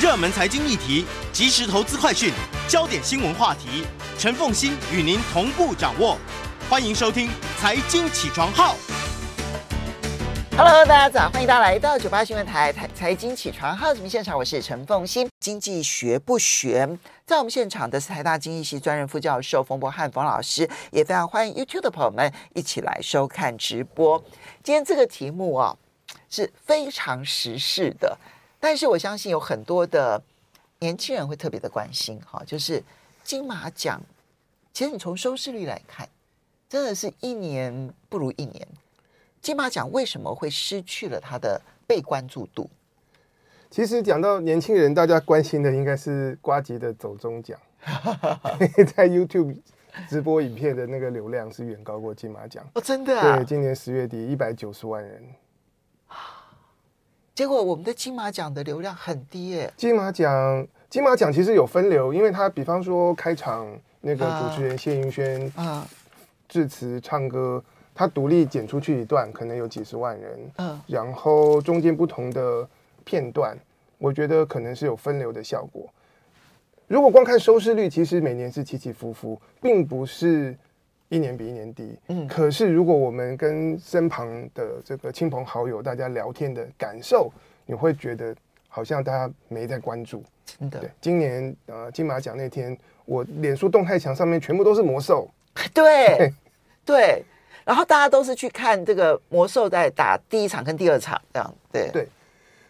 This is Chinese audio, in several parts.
热门财经议题、即时投资快讯、焦点新闻话题，陈凤欣与您同步掌握。欢迎收听《财经起床号》。Hello，大家早，欢迎大家来到九八新闻台财财经起床号节目现场，我是陈凤欣。经济学不学，在我们现场的是台大经济系专任副教授冯博翰冯老师，也非常欢迎 YouTube 的朋友们一起来收看直播。今天这个题目啊、是非常时事的，但是我相信有很多的年轻人会特别的关心哈，就是金马奖。其实你从收视率来看，真的是一年不如一年。金马奖为什么会失去了它的被关注度？其实讲到年轻人，大家关心的应该是瓜吉的走中奖，在 YouTube 直播影片的那个流量是远高过金马奖哦，真的啊？对，今年十月底一百九十万人。结果我们的金马奖的流量很低耶。金马奖，金马奖其实有分流，因为他比方说开场那个主持人谢盈萱啊，致辞唱歌，他独立剪出去一段，可能有几十万人。嗯，然后中间不同的片段，我觉得可能是有分流的效果。如果光看收视率，其实每年是起起伏伏，并不是。一年比一年低，嗯，可是如果我们跟身旁的这个亲朋好友大家聊天的感受，你会觉得好像大家没在关注，真的。对，今年呃金马奖那天，我脸书动态墙上面全部都是魔兽，对对，然后大家都是去看这个魔兽在打第一场跟第二场这样，对对，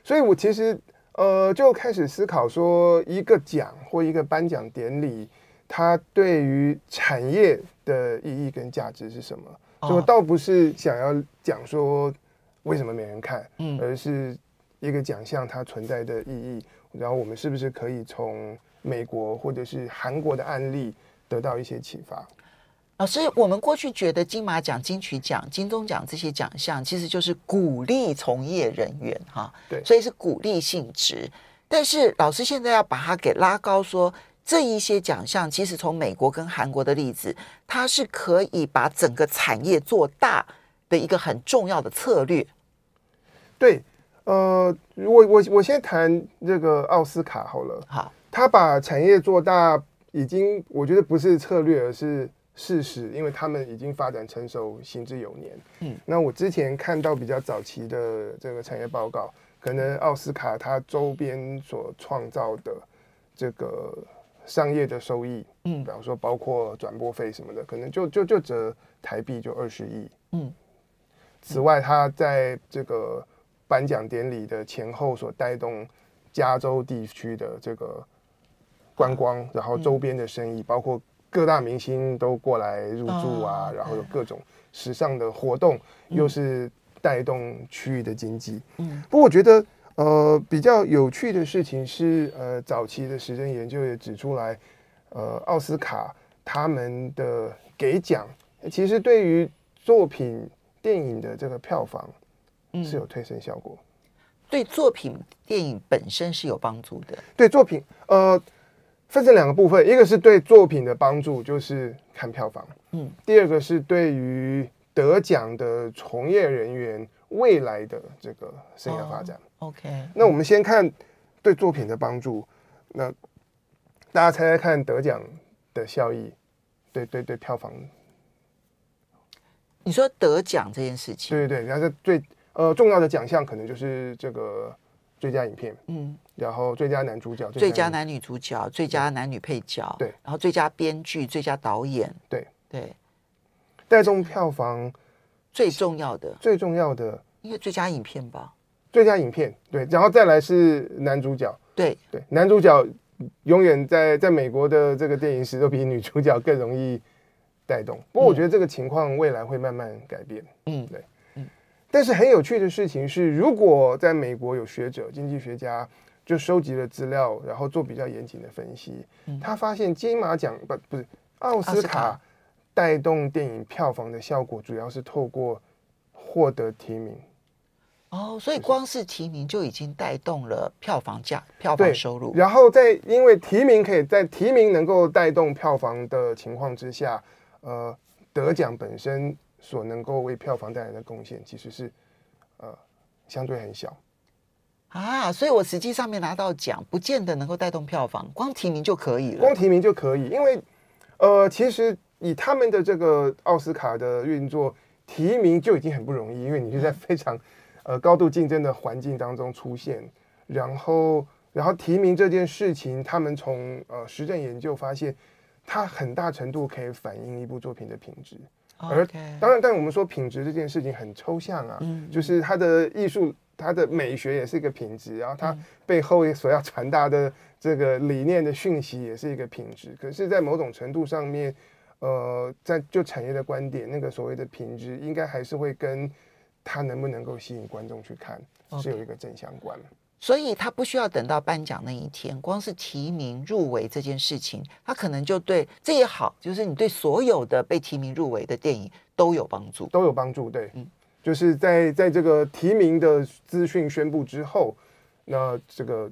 所以我其实呃就开始思考说，一个奖或一个颁奖典礼。它对于产业的意义跟价值是什么？所以我倒不是想要讲说为什么没人看，嗯，而是一个奖项它存在的意义。然后我们是不是可以从美国或者是韩国的案例得到一些启发？老师，我们过去觉得金马奖、金曲奖、金钟奖这些奖项其实就是鼓励从业人员哈，对，所以是鼓励性质。但是老师现在要把它给拉高说。这一些奖项，其实从美国跟韩国的例子，它是可以把整个产业做大的一个很重要的策略。对，呃，我我我先谈这个奥斯卡好了。好，他把产业做大，已经我觉得不是策略，而是事实，因为他们已经发展成熟，行之有年。嗯，那我之前看到比较早期的这个产业报告，可能奥斯卡它周边所创造的这个。商业的收益，嗯，比方说包括转播费什么的，可能就就就折台币就二十亿，嗯。此外，他在这个颁奖典礼的前后所带动加州地区的这个观光，然后周边的生意，包括各大明星都过来入驻啊，然后有各种时尚的活动，又是带动区域的经济。嗯，不过我觉得。呃，比较有趣的事情是，呃，早期的时政研究也指出来，呃，奥斯卡他们的给奖，其实对于作品电影的这个票房是有推升效果，嗯，对作品电影本身是有帮助的。对作品，呃，分成两个部分，一个是对作品的帮助，就是看票房，嗯，第二个是对于得奖的从业人员未来的这个生涯发展。哦 OK，那我们先看对作品的帮助。那大家猜猜看得奖的效益？对对对，票房。你说得奖这件事情？对对对，然后最呃重要的奖项可能就是这个最佳影片，嗯，然后最佳男主角、最佳男女主角、最佳男女配角，对，然后最佳编剧、最佳导演，对对，带动票房最重要的、最重要的，应该最佳影片吧。最佳影片，对，然后再来是男主角，对。对，男主角永远在在美国的这个电影史都比女主角更容易带动。不过我觉得这个情况未来会慢慢改变，嗯，对，嗯。但是很有趣的事情是，如果在美国有学者、经济学家就收集了资料，然后做比较严谨的分析，嗯、他发现金马奖不不是奥斯卡带动电影票房的效果，主要是透过获得提名。哦，所以光是提名就已经带动了票房价、票房收入。然后在因为提名可以在提名能够带动票房的情况之下，呃，得奖本身所能够为票房带来的贡献其实是呃相对很小。啊，所以我实际上面拿到奖，不见得能够带动票房，光提名就可以了。光提名就可以，因为呃，其实以他们的这个奥斯卡的运作，提名就已经很不容易，因为你是在非常呃高度竞争的环境当中出现，然后然后提名这件事情，他们从呃实证研究发现，它很大程度可以反映一部作品的品质。而当然，但我们说品质这件事情很抽象啊，就是它的艺术。它的美学也是一个品质，然后它背后所要传达的这个理念的讯息也是一个品质。可是，在某种程度上面，呃，在就产业的观点，那个所谓的品质，应该还是会跟它能不能够吸引观众去看是有一个正相关。所以，他不需要等到颁奖那一天，光是提名入围这件事情，他可能就对这也好，就是你对所有的被提名入围的电影都有帮助，都有帮助。对，嗯。就是在在这个提名的资讯宣布之后，那这个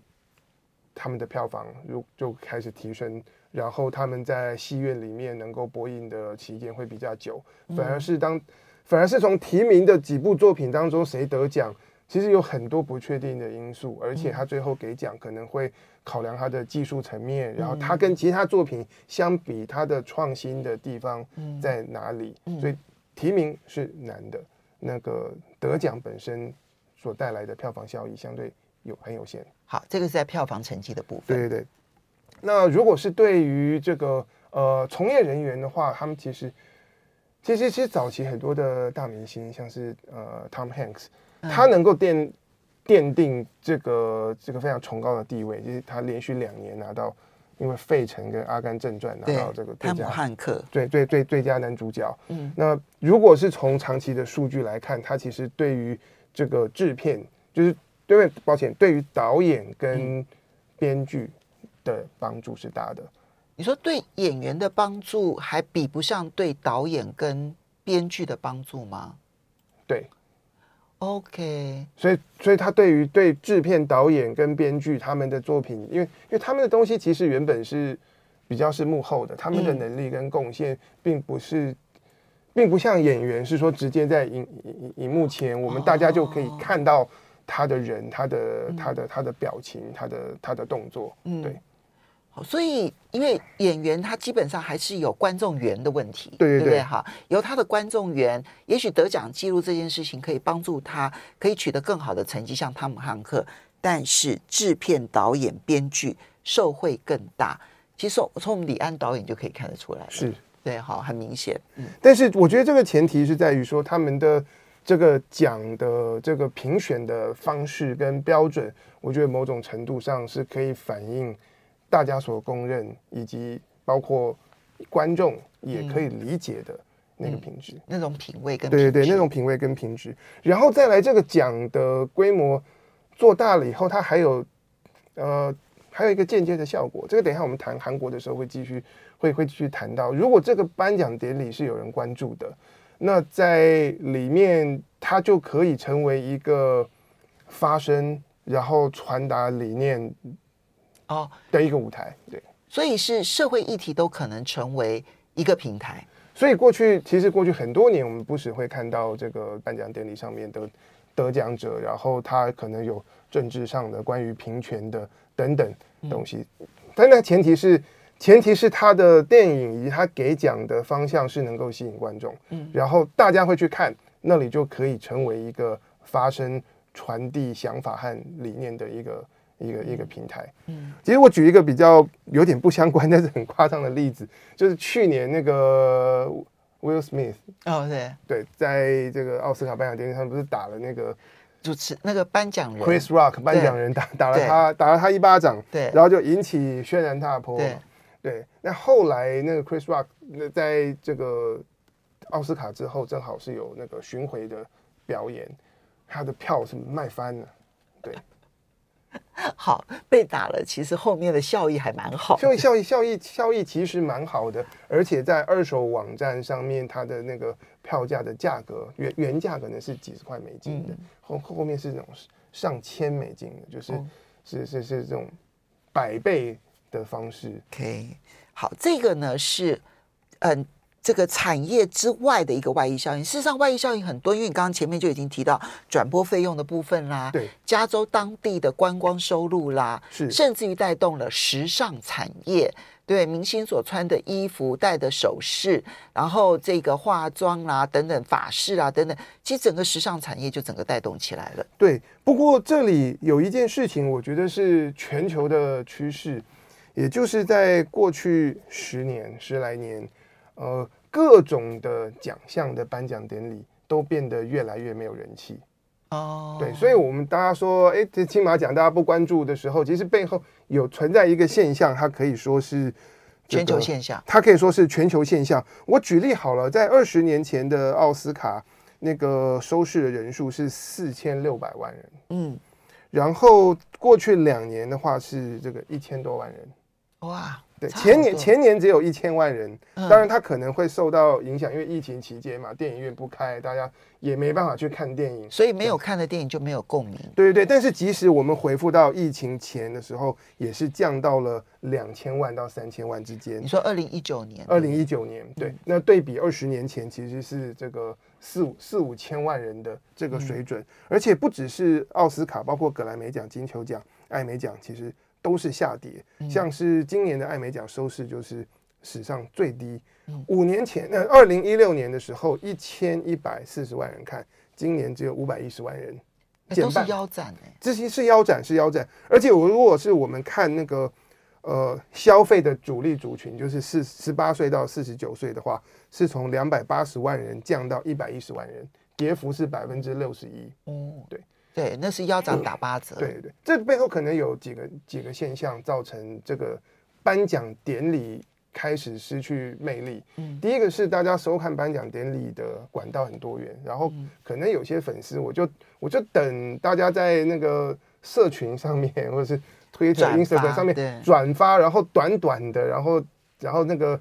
他们的票房如就开始提升，然后他们在戏院里面能够播映的期间会比较久。反而是当，反而是从提名的几部作品当中谁得奖，其实有很多不确定的因素，而且他最后给奖可能会考量他的技术层面，然后他跟其他作品相比，他的创新的地方在哪里？所以提名是难的。那个得奖本身所带来的票房效益相对有很有限。好，这个是在票房成绩的部分。对对对。那如果是对于这个呃从业人员的话，他们其实其实其实早期很多的大明星，像是呃 Tom Hanks，他能够奠奠定这个这个非常崇高的地位，就是他连续两年拿到。因为《费城》跟《阿甘正传》拿到这个最佳，汉克对对对最佳男主角。嗯，那如果是从长期的数据来看，他其实对于这个制片，就是对，抱歉，对于导演跟编剧的帮助是大的。你说对演员的帮助还比不上对导演跟编剧的帮助吗？对。OK，所以，所以他对于对制片、导演跟编剧他们的作品，因为因为他们的东西其实原本是比较是幕后的，他们的能力跟贡献并不是，并不像演员是说直接在荧荧幕前，我们大家就可以看到他的人、他的他的他的表情、他的他的动作，嗯对。所以，因为演员他基本上还是有观众缘的问题，对对对？哈，由他的观众缘，也许得奖记录这件事情可以帮助他，可以取得更好的成绩，像汤姆汉克。但是制片、导演、编剧受惠更大。其实从从李安导演就可以看得出来，是对，好，很明显。嗯，但是我觉得这个前提是在于说，他们的这个奖的这个评选的方式跟标准，我觉得某种程度上是可以反映。大家所公认，以及包括观众也可以理解的那个品质、嗯嗯，那种品味跟品质对对对，那种品味跟品质，然后再来这个奖的规模做大了以后，它还有呃还有一个间接的效果。这个等一下我们谈韩国的时候会继续会会继续谈到。如果这个颁奖典礼是有人关注的，那在里面它就可以成为一个发声，然后传达理念。哦，的一个舞台，对，所以是社会议题都可能成为一个平台。所以过去其实过去很多年，我们不时会看到这个颁奖典礼上面的得奖者，然后他可能有政治上的关于平权的等等东西。嗯、但那前提是前提是他的电影以及他给奖的方向是能够吸引观众，嗯，然后大家会去看，那里就可以成为一个发生、传递想法和理念的一个。一个一个平台，嗯，其实我举一个比较有点不相关，但是很夸张的例子，就是去年那个 Will Smith，哦，对。对，在这个奥斯卡颁奖典礼上，不是打了那个主持那个颁奖人。Chris Rock 颁奖人打打了他打了他一巴掌，对，然后就引起轩然大波，对。对。那后来那个 Chris Rock 那在这个奥斯卡之后，正好是有那个巡回的表演，他的票是卖翻了，对。好，被打了，其实后面的效益还蛮好。效益效益效益效益其实蛮好的，而且在二手网站上面，它的那个票价的价格原原价可能是几十块美金的，后、嗯、后面是那种上千美金的，就是、哦、是是是这种百倍的方式。OK，好，这个呢是嗯。这个产业之外的一个外溢效应。事实上，外溢效应很多，因为你刚刚前面就已经提到转播费用的部分啦，对，加州当地的观光收入啦，是，甚至于带动了时尚产业。对明星所穿的衣服、戴的首饰，然后这个化妆啦、啊、等等法式啊等等，其实整个时尚产业就整个带动起来了。对，不过这里有一件事情，我觉得是全球的趋势，也就是在过去十年、十来年，呃，各种的奖项的颁奖典礼都变得越来越没有人气。哦，对，所以我们大家说，哎，这金马奖大家不关注的时候，其实背后。有存在一个现象，它可以说是全球现象，它可以说是全球现象。我举例好了，在二十年前的奥斯卡，那个收视的人数是四千六百万人，嗯，然后过去两年的话是这个一千多万人，哇。对，前年前年只有一千万人，当然他可能会受到影响，因为疫情期间嘛，电影院不开，大家也没办法去看电影，所以没有看的电影就没有共鸣。对对对，但是即使我们回复到疫情前的时候，也是降到了两千万到三千万之间。你说二零一九年？二零一九年，对，那对比二十年前，其实是这个四五四五千万人的这个水准，而且不只是奥斯卡，包括格莱美奖、金球奖、艾美奖，其实。都是下跌，像是今年的艾美奖收视就是史上最低。五年前，呃，二零一六年的时候，一千一百四十万人看，今年只有五百一十万人，都是腰斩哎，这些是腰斩，是腰斩。而且我如果是我们看那个呃消费的主力族群，就是四十八岁到四十九岁的话，是从两百八十万人降到一百一十万人，跌幅是百分之六十一。哦，对。对，那是腰斩打八折。对对，这背后可能有几个几个现象造成这个颁奖典礼开始失去魅力。嗯，第一个是大家收看颁奖典礼的管道很多元，然后可能有些粉丝，我就我就等大家在那个社群上面或者是推特、Instagram 上面转发，然后短短的，然后然后那个。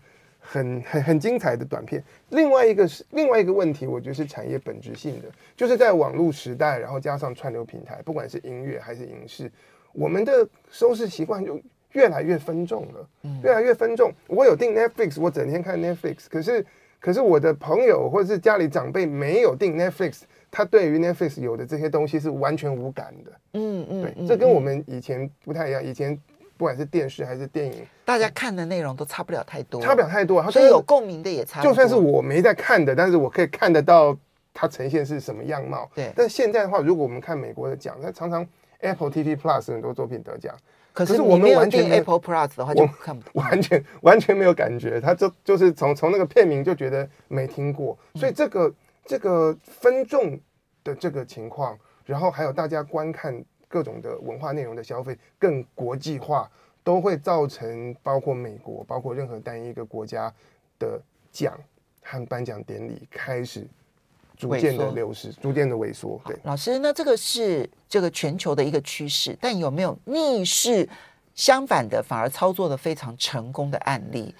很很很精彩的短片。另外一个是另外一个问题，我觉得是产业本质性的，就是在网络时代，然后加上串流平台，不管是音乐还是影视，我们的收视习惯就越来越分众了，越来越分众。我有订 Netflix，我整天看 Netflix，可是可是我的朋友或者是家里长辈没有订 Netflix，他对于 Netflix 有的这些东西是完全无感的。嗯嗯，对，这跟我们以前不太一样，以前。不管是电视还是电影，大家看的内容都差不了太多，差不了太多，所以有共鸣的也差不多。就算是我没在看的，但是我可以看得到它呈现是什么样貌。对。但现在的话，如果我们看美国的奖，那常常 Apple TV Plus 很多作品得奖，可是我们完全 Apple Plus 的话就看不，完全完全没有感觉。他就就是从从那个片名就觉得没听过，所以这个这个分众的这个情况，然后还有大家观看。各种的文化内容的消费更国际化，都会造成包括美国、包括任何单一一个国家的奖和颁奖典礼开始逐渐的流失、逐渐的萎缩。对，老师，那这个是这个全球的一个趋势，但有没有逆势相反的，反而操作的非常成功的案例？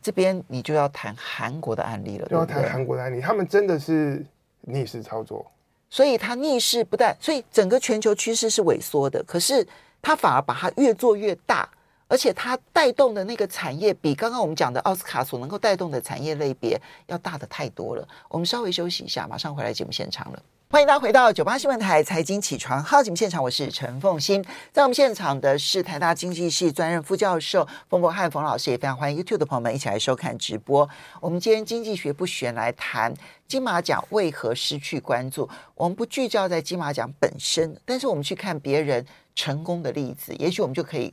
这边你就要谈韩国的案例了，就要谈韩国的案例，他们真的是逆势操作。所以它逆势不但，所以整个全球趋势是萎缩的，可是它反而把它越做越大，而且它带动的那个产业比刚刚我们讲的奥斯卡所能够带动的产业类别要大的太多了。我们稍微休息一下，马上回来节目现场了。欢迎大家回到九八新闻台财经起床号节目现场，我是陈凤欣，在我们现场的是台大经济系专任副教授冯博翰冯老师，也非常欢迎 YouTube 的朋友们一起来收看直播。我们今天经济学不选来谈金马奖为何失去关注，我们不聚焦在金马奖本身，但是我们去看别人成功的例子，也许我们就可以。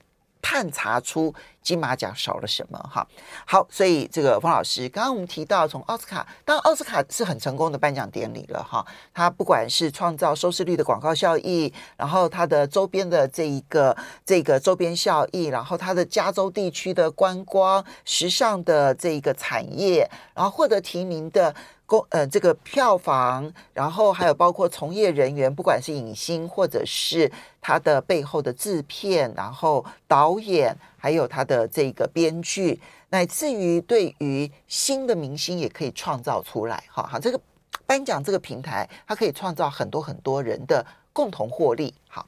探查出金马奖少了什么？哈，好，所以这个方老师，刚刚我们提到从奥斯卡，当然奥斯卡是很成功的颁奖典礼了，哈，它不管是创造收视率的广告效益，然后它的周边的这一个这个周边效益，然后它的加州地区的观光、时尚的这一个产业，然后获得提名的。公呃，这个票房，然后还有包括从业人员，不管是影星或者是他的背后的制片，然后导演，还有他的这个编剧，乃至于对于新的明星也可以创造出来。哈，好，这个颁奖这个平台，它可以创造很多很多人的共同获利。好，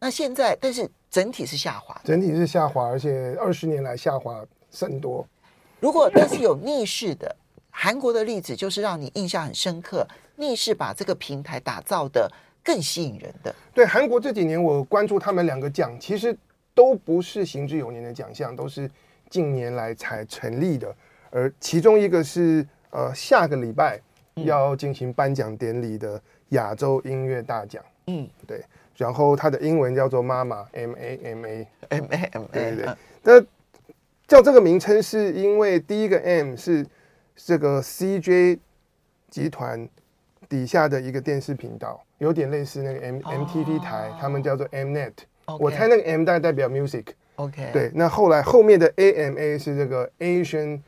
那现在但是整体是下滑，整体是下滑，而且二十年来下滑甚多。如果但是有逆势的。韩国的例子就是让你印象很深刻，逆势把这个平台打造的更吸引人的。对，韩国这几年我关注他们两个奖，其实都不是行之有年的奖项，都是近年来才成立的。而其中一个是呃下个礼拜要进行颁奖典礼的亚洲音乐大奖。嗯，对。然后它的英文叫做 MAMA，M A M A，M A M A。对对对。那叫这个名称是因为第一个 M 是这个 CJ 集团底下的一个电视频道，有点类似那个 M MTV 台，他们叫做 Mnet。我猜那个 M 代代表 Music。OK。对，那后来后面的 AMA 是这个 Asian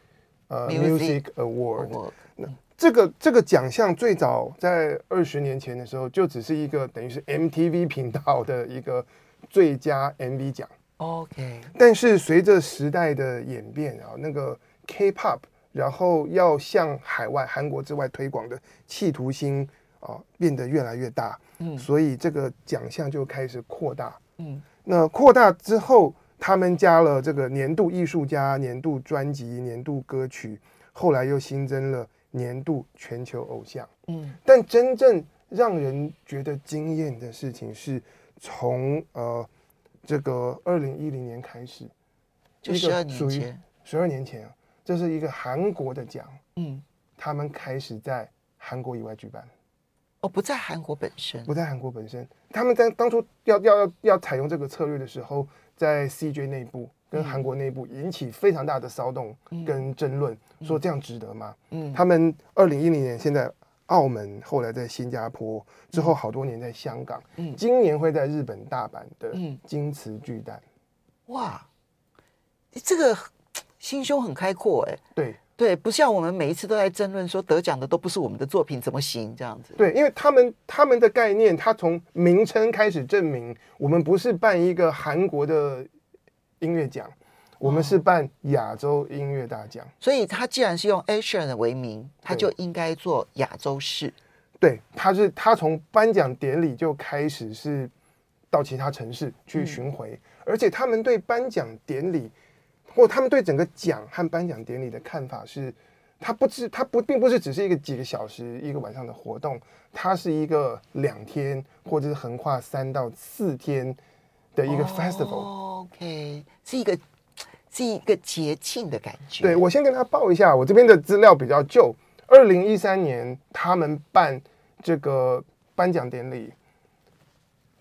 呃 Music Award。那这个这个奖项最早在二十年前的时候，就只是一个等于是 MTV 频道的一个最佳 MV 奖。OK。但是随着时代的演变啊，那个 K-pop，然后要向海外韩国之外推广的企图心啊，变得越来越大。嗯。所以这个奖项就开始扩大。嗯。那扩大之后，他们加了这个年度艺术家、年度专辑、年度歌曲，后来又新增了。年度全球偶像，嗯，但真正让人觉得惊艳的事情是从呃这个二零一零年开始，就十二年前，十二年前啊，这是一个韩国的奖，嗯，他们开始在韩国以外举办，哦，不在韩国本身，不在韩国本身，他们在当初要要要要采用这个策略的时候，在 CJ 内部。跟韩国内部引起非常大的骚动跟争论，嗯、说这样值得吗？嗯，他们二零一零年现在澳门，后来在新加坡，之后好多年在香港，嗯，今年会在日本大阪的金瓷巨蛋。哇，这个心胸很开阔哎。对对，不像我们每一次都在争论说得奖的都不是我们的作品，怎么行这样子？对，因为他们他们的概念，他从名称开始证明，我们不是办一个韩国的。音乐奖，我们是办亚洲音乐大奖，所以他既然是用 Asian 为名，他就应该做亚洲式。对，他是他从颁奖典礼就开始是到其他城市去巡回，嗯、而且他们对颁奖典礼或他们对整个奖和颁奖典礼的看法是，它不是它不并不是只是一个几个小时一个晚上的活动，它是一个两天或者是横跨三到四天的一个 festival，OK，是一个是一个节庆的感觉。对，我先跟他报一下，我这边的资料比较旧。二零一三年他们办这个颁奖典礼，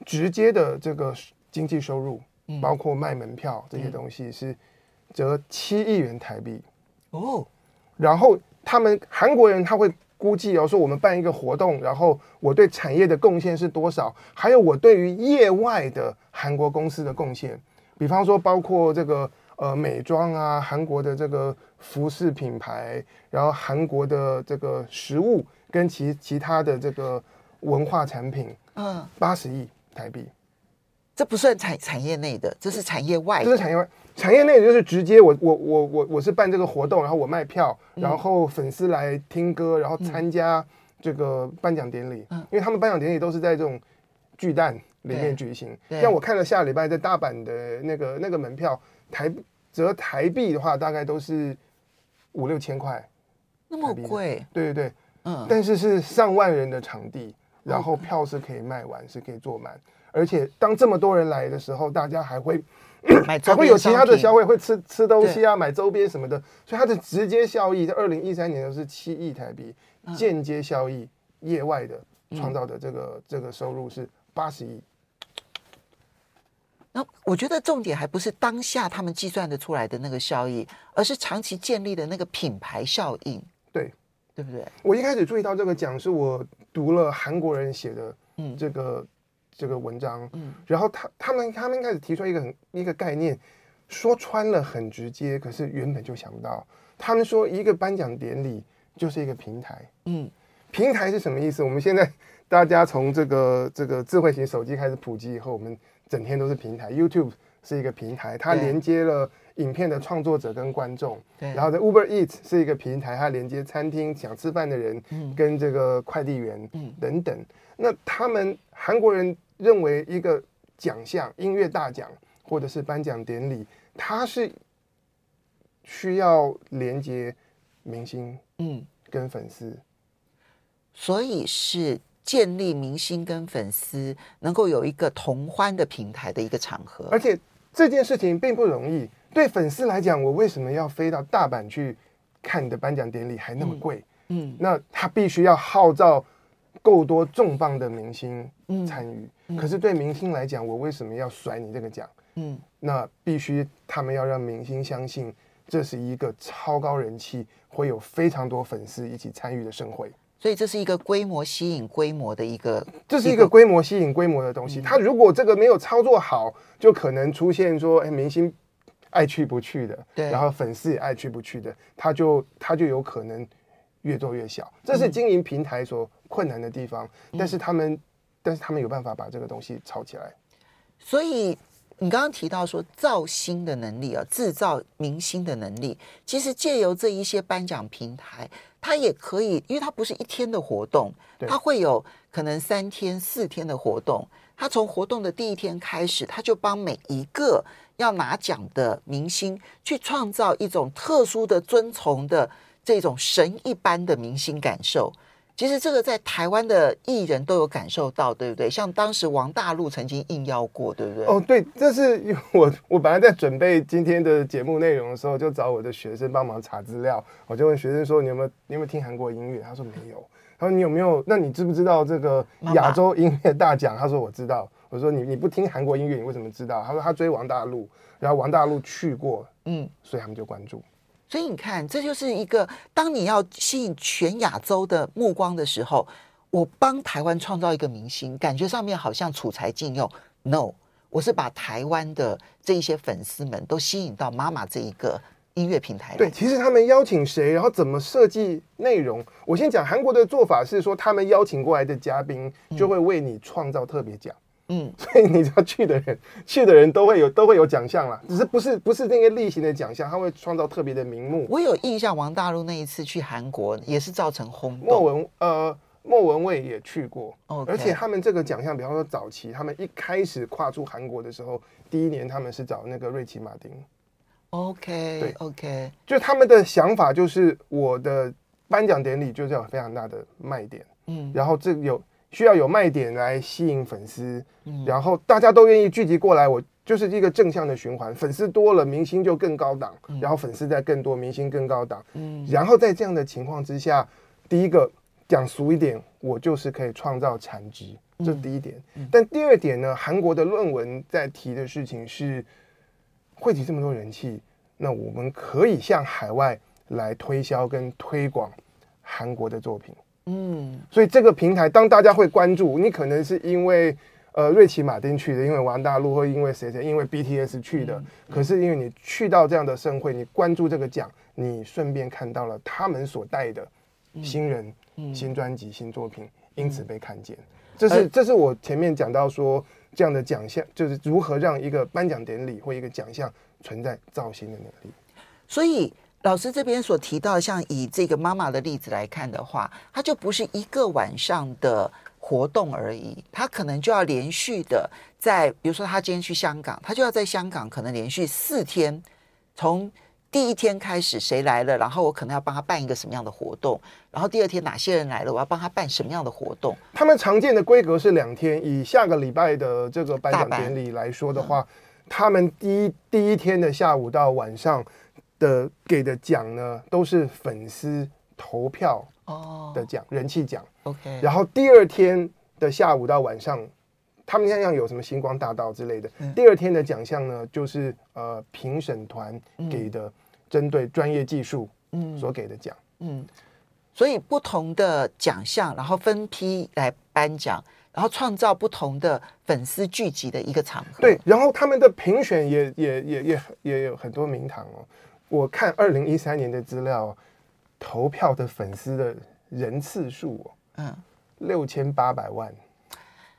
直接的这个经济收入，包括卖门票这些东西，是折七亿元台币。哦，然后他们韩国人他会。估计哦，说我们办一个活动，然后我对产业的贡献是多少？还有我对于业外的韩国公司的贡献，比方说包括这个呃美妆啊，韩国的这个服饰品牌，然后韩国的这个食物跟其其他的这个文化产品，嗯，八十亿台币。这不算产产业内的，这是产业外的。这是产业外。产业内就是直接我我我我我是办这个活动，然后我卖票，然后粉丝来听歌，然后参加这个颁奖典礼。嗯，因为他们颁奖典礼都是在这种巨蛋里面举行。像我看了下礼拜在大阪的那个那个门票，台折台币的话，大概都是五六千块。那么贵？对对对，嗯。但是是上万人的场地，然后票是可以卖完，是可以坐满，而且当这么多人来的时候，大家还会。还会有其他的消费，会吃吃东西啊，买周边什么的，所以它的直接效益在二零一三年的是七亿台币，间接效益业外的创造的这个这个收入是八十亿。那我觉得重点还不是当下他们计算的出来的那个效益，而是长期建立的那个品牌效应。对，对不对？我一开始注意到这个奖，是我读了韩国人写的，嗯，这个。这个文章，嗯，然后他他们他们开始提出一个很一个概念，说穿了很直接，可是原本就想不到。他们说一个颁奖典礼就是一个平台，嗯，平台是什么意思？我们现在大家从这个这个智慧型手机开始普及以后，我们整天都是平台。YouTube 是一个平台，它连接了影片的创作者跟观众，对。然后在 Uber Eats 是一个平台，它连接餐厅想吃饭的人跟这个快递员，嗯，等等。那他们韩国人认为一个奖项，音乐大奖或者是颁奖典礼，它是需要连接明星，嗯，跟粉丝，所以是建立明星跟粉丝能够有一个同欢的平台的一个场合。而且这件事情并不容易，对粉丝来讲，我为什么要飞到大阪去看你的颁奖典礼，还那么贵？嗯，嗯，那他必须要号召够多重磅的明星参与。嗯，可是对明星来讲，我为什么要甩你这个奖？嗯，那必须他们要让明星相信。这是一个超高人气，会有非常多粉丝一起参与的盛会，所以这是一个规模吸引规模的一个，这是一个规模吸引规模的东西。他如果这个没有操作好，就可能出现说，哎，明星爱去不去的，对，然后粉丝也爱去不去的，他就他就有可能越做越小。这是经营平台所困难的地方，但是他们，但是他们有办法把这个东西炒起来，所以。你刚刚提到说造星的能力啊，制造明星的能力，其实借由这一些颁奖平台，它也可以，因为它不是一天的活动，它会有可能三天、四天的活动。它从活动的第一天开始，它就帮每一个要拿奖的明星去创造一种特殊的、尊崇的这种神一般的明星感受。其实这个在台湾的艺人都有感受到，对不对？像当时王大陆曾经应邀过，对不对？哦，对，这是我我本来在准备今天的节目内容的时候，就找我的学生帮忙查资料。我就问学生说：“你有没有你有没有听韩国音乐？”他说：“没有。”他说：“你有没有？那你知不知道这个亚洲音乐大奖？”他说：“我知道。”我说：“你你不听韩国音乐，你为什么知道？”他说：“他追王大陆，然后王大陆去过，嗯，所以他们就关注。”所以你看，这就是一个当你要吸引全亚洲的目光的时候，我帮台湾创造一个明星，感觉上面好像储才禁用。No，我是把台湾的这一些粉丝们都吸引到妈妈这一个音乐平台。对，其实他们邀请谁，然后怎么设计内容，我先讲韩国的做法是说，他们邀请过来的嘉宾就会为你创造特别奖。嗯，所以你知道去的人，去的人都会有都会有奖项啦，只是不是不是那个例行的奖项，他会创造特别的名目。我有印象，王大陆那一次去韩国也是造成轰动。莫文呃莫文蔚也去过.而且他们这个奖项，比方说早期他们一开始跨出韩国的时候，第一年他们是找那个瑞奇马丁。OK，对，OK，就他们的想法就是我的颁奖典礼就是要有非常大的卖点，嗯，然后这有。需要有卖点来吸引粉丝，嗯，然后大家都愿意聚集过来，我就是一个正向的循环。粉丝多了，明星就更高档，嗯，然后粉丝再更多，明星更高档，嗯，然后在这样的情况之下，第一个讲俗一点，我就是可以创造产值，这是第一点。嗯，但第二点呢，韩国的论文在提的事情是，汇集这么多人气，那我们可以向海外来推销跟推广韩国的作品。嗯，所以这个平台，当大家会关注你，可能是因为呃瑞奇马丁去的，因为王大陆，或因为谁谁，因为 BTS 去的。可是因为你去到这样的盛会，你关注这个奖，你顺便看到了他们所带的新人、新专辑、新作品，因此被看见。这是这是我前面讲到说，这样的奖项就是如何让一个颁奖典礼或一个奖项存在造型的能力。所以。老师这边所提到，像以这个妈妈的例子来看的话，它就不是一个晚上的活动而已，它可能就要连续的在，比如说他今天去香港，他就要在香港可能连续四天，从第一天开始谁来了，然后我可能要帮他办一个什么样的活动，然后第二天哪些人来了，我要帮他办什么样的活动。他们常见的规格是两天，以下个礼拜的这个颁奖典礼来说的话，他们第一第一天的下午到晚上。的给的奖呢，都是粉丝投票的奖，人气奖。OK，然后第二天的下午到晚上，他们像有什么星光大道之类的。第二天的奖项呢，就是呃评审团给的，针对专业技术所给的奖。嗯，所以不同的奖项，然后分批来颁奖，然后创造不同的粉丝聚集的一个场合。对，然后他们的评选也也也也也有很多名堂哦。我看二零一三年的资料，投票的粉丝的人次数，嗯，六千八百万。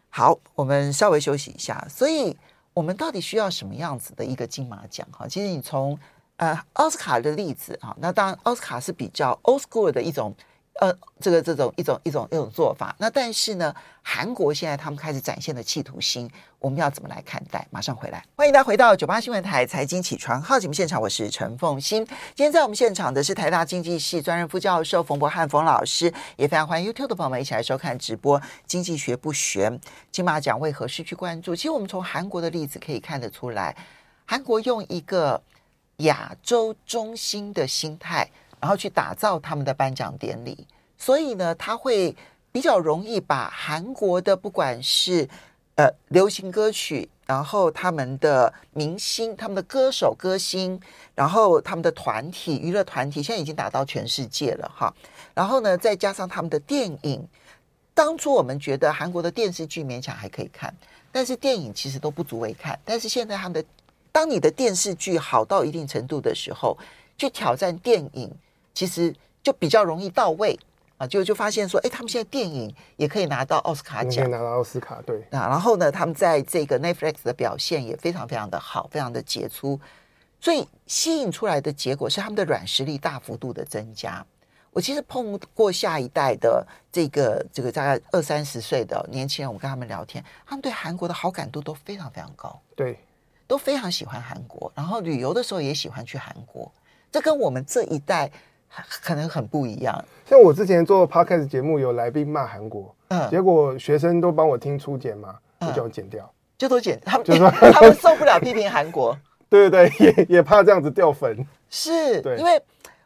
好，我们稍微休息一下。所以，我们到底需要什么样子的一个金马奖？哈，其实你从呃奥斯卡的例子啊，那当然奥斯卡是比较 old school 的一种呃，这个这种一种一种一种做法，那但是呢，韩国现在他们开始展现的企图心，我们要怎么来看待？马上回来，欢迎大家回到九八新闻台财经起床号节目现场，我是陈凤欣。今天在我们现场的是台大经济系专任副教授冯博翰冯老师，也非常欢迎 YouTube 的朋友们一起来收看直播。经济学不悬，金马奖为何失去关注？其实我们从韩国的例子可以看得出来，韩国用一个亚洲中心的心态。然后去打造他们的颁奖典礼，所以呢，他会比较容易把韩国的不管是呃流行歌曲，然后他们的明星、他们的歌手歌星，然后他们的团体娱乐团体，现在已经打到全世界了哈。然后呢，再加上他们的电影，当初我们觉得韩国的电视剧勉强还可以看，但是电影其实都不足为看。但是现在他们的，当你的电视剧好到一定程度的时候，去挑战电影。其实就比较容易到位啊，就就发现说，哎，他们现在电影也可以拿到奥斯卡奖，可以拿到奥斯卡，对啊。然后呢，他们在这个 Netflix 的表现也非常非常的好，非常的杰出，所以吸引出来的结果是他们的软实力大幅度的增加。我其实碰过下一代的这个这个大概二三十岁的年轻人，我跟他们聊天，他们对韩国的好感度都非常非常高，对，都非常喜欢韩国，然后旅游的时候也喜欢去韩国，这跟我们这一代。可能很不一样。像我之前做 podcast 节目，有来宾骂韩国，嗯，结果学生都帮我听初剪嘛，我叫我剪掉，就都剪。他们就说 他们受不了批评韩国，对对对，也也怕这样子掉粉。是，对，因为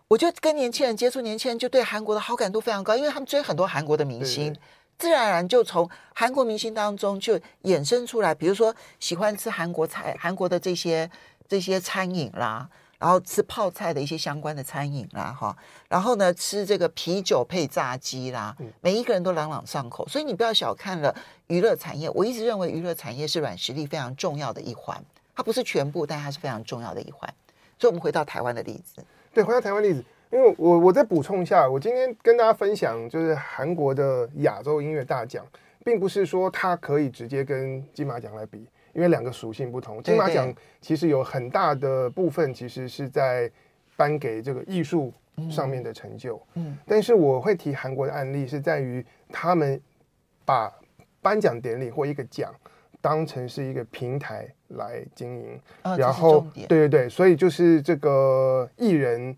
我就跟年轻人接触，年轻人就对韩国的好感度非常高，因为他们追很多韩国的明星，自然而然就从韩国明星当中就衍生出来，比如说喜欢吃韩国菜、韩国的这些这些餐饮啦。然后吃泡菜的一些相关的餐饮啦，哈，然后呢，吃这个啤酒配炸鸡啦，每一个人都朗朗上口。所以你不要小看了娱乐产业，我一直认为娱乐产业是软实力非常重要的一环，它不是全部，但它是非常重要的一环。所以，我们回到台湾的例子，对，回到台湾例子，因为我我再补充一下，我今天跟大家分享就是韩国的亚洲音乐大奖，并不是说它可以直接跟金马奖来比。因为两个属性不同，金马奖其实有很大的部分其实是在颁给这个艺术上面的成就。嗯，但是我会提韩国的案例，是在于他们把颁奖典礼或一个奖当成是一个平台来经营，然后对对对，所以就是这个艺人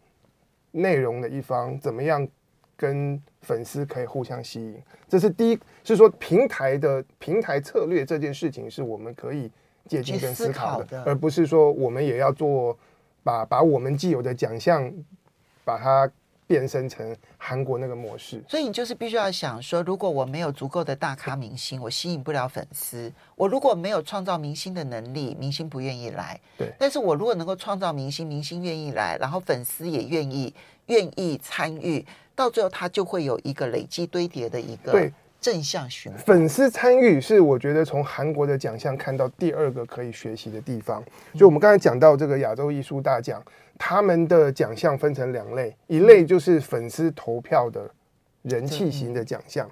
内容的一方怎么样跟粉丝可以互相吸引，这是第一，是说平台的平台策略这件事情是我们可以借鉴跟思考的，考的而不是说我们也要做把把我们既有的奖项把它变身成韩国那个模式。所以你就是必须要想说，如果我没有足够的大咖明星，我吸引不了粉丝；我如果没有创造明星的能力，明星不愿意来。对。但是我如果能够创造明星，明星愿意来，然后粉丝也愿意愿意参与。到最后，他就会有一个累积堆叠的一个对正向循环。粉丝参与是我觉得从韩国的奖项看到第二个可以学习的地方。就我们刚才讲到这个亚洲艺术大奖，他们的奖项分成两类，一类就是粉丝投票的人气型的奖项，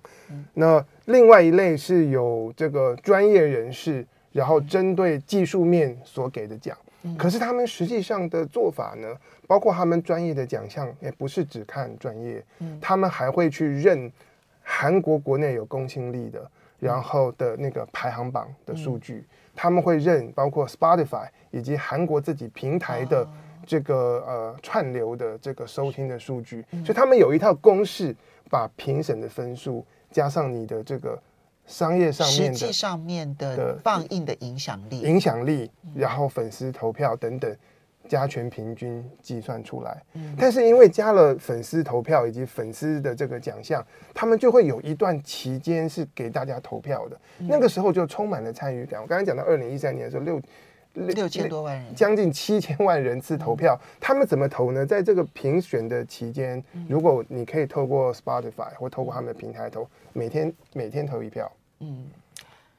那另外一类是有这个专业人士，然后针对技术面所给的奖。可是他们实际上的做法呢，包括他们专业的奖项，也不是只看专业，他们还会去认韩国国内有公信力的，然后的那个排行榜的数据，他们会认包括 Spotify 以及韩国自己平台的这个呃串流的这个收听的数据，所以他们有一套公式，把评审的分数加上你的这个。商业上面的，实际上面的放映的影响力，影响力，然后粉丝投票等等，加权平均计算出来。但是因为加了粉丝投票以及粉丝的这个奖项，他们就会有一段期间是给大家投票的，那个时候就充满了参与感。我刚才讲到二零一三年的时候，六六千多万人，将近七千万人次投票，他们怎么投呢？在这个评选的期间，如果你可以透过 Spotify 或透过他们的平台投，每天每天投一票。嗯，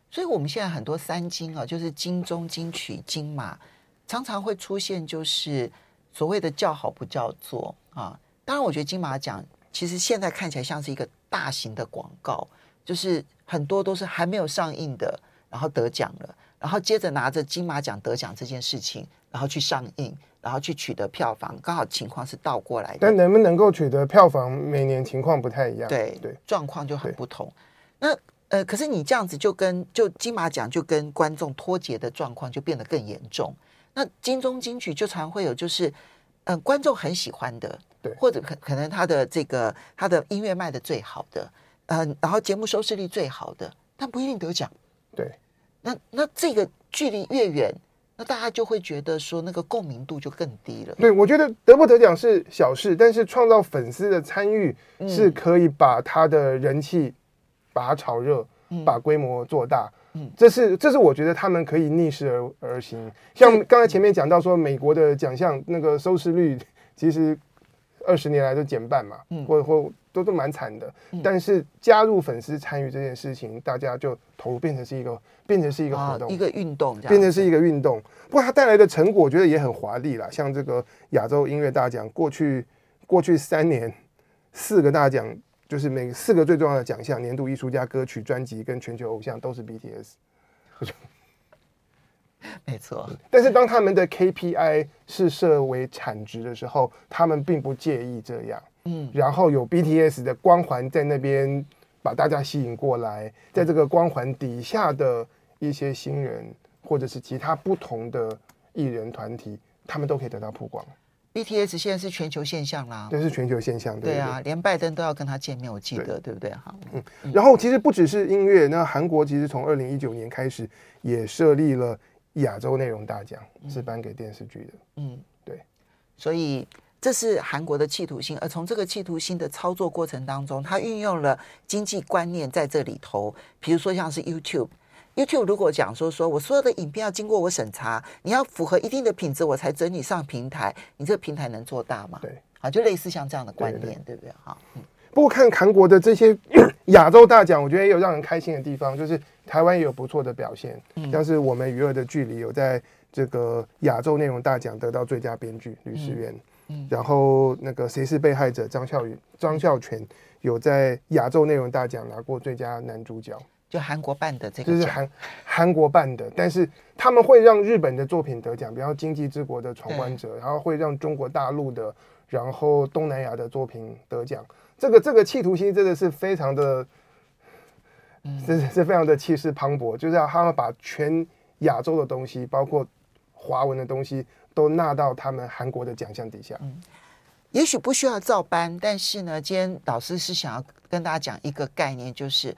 所以我们现在很多三金啊，就是金钟、金曲、金马，常常会出现就是所谓的叫好不叫座啊。当然，我觉得金马奖其实现在看起来像是一个大型的广告，就是很多都是还没有上映的，然后得奖了，然后接着拿着金马奖得奖这件事情，然后去上映，然后去取得票房，刚好情况是倒过来的。但能不能够取得票房，每年情况不太一样。对对，状况就很不同。那呃，可是你这样子就跟就金马奖就跟观众脱节的状况就变得更严重。那金钟金曲就常会有就是，嗯、呃，观众很喜欢的，对，或者可可能他的这个他的音乐卖的最好的，嗯、呃，然后节目收视率最好的，但不一定得奖。对，那那这个距离越远，那大家就会觉得说那个共鸣度就更低了。对，我觉得得不得奖是小事，但是创造粉丝的参与是可以把他的人气。把它炒热，把规模做大，嗯，这是这是我觉得他们可以逆势而而行。像刚才前面讲到说，美国的奖项那个收视率其实二十年来都减半嘛，嗯，或或都都蛮惨的。但是加入粉丝参与这件事情，大家就投入变成是一个变成是一个活动，一个运动，变成是一个运动。不过它带来的成果，我觉得也很华丽啦。像这个亚洲音乐大奖，过去过去三年四个大奖。就是每四个最重要的奖项，年度艺术家、歌曲、专辑跟全球偶像都是 BTS，没错。但是当他们的 KPI 是设为产值的时候，他们并不介意这样。嗯，然后有 BTS 的光环在那边把大家吸引过来，在这个光环底下的一些新人或者是其他不同的艺人团体，他们都可以得到曝光。BTS 现在是全球现象啦，对是全球现象，对，对，对啊，连拜登都要跟他见面，我记得，对，对不对？哈，嗯，然后其实不只是音乐，那韩国其实从二零一九年开始也设立了亚洲内容大奖，是颁给电视剧的，嗯，对，所以这是韩国的企图心，而从这个企图心的操作过程当中，他运用了经济观念在这里头，比如说像是 YouTube。YouTube 如果讲说说我所有的影片要经过我审查，你要符合一定的品质，我才准你上平台。你这个平台能做大吗？对，啊，就类似像这样的观念，对，对，对，对不对？哈，嗯。不过看韩国的这些亚洲大奖，我觉得也有让人开心的地方，就是台湾也有不错的表现，嗯、像是我们娱乐的距离有在这个亚洲内容大奖得到最佳编剧吕士元，嗯，然后那个谁是被害者张孝宇张孝全有在亚洲内容大奖拿过最佳男主角。就韩国办的这个，就是韩韩国办的，但是他们会让日本的作品得奖，比方《经济之国》的闯关者，然后会让中国大陆的，然后东南亚的作品得奖。这个这个企图心真的是非常的，嗯，是是非常的气势磅礴，就是要他们把全亚洲的东西，包括华文的东西，都纳到他们韩国的奖项底下。嗯，也许不需要照搬，但是呢，今天老师是想要跟大家讲一个概念，就是。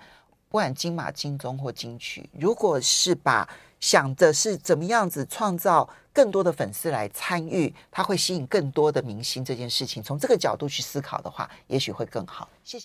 不管金马、金钟或金曲，如果是把想着是怎么样子创造更多的粉丝来参与，它会吸引更多的明星这件事情，从这个角度去思考的话，也许会更好。谢谢。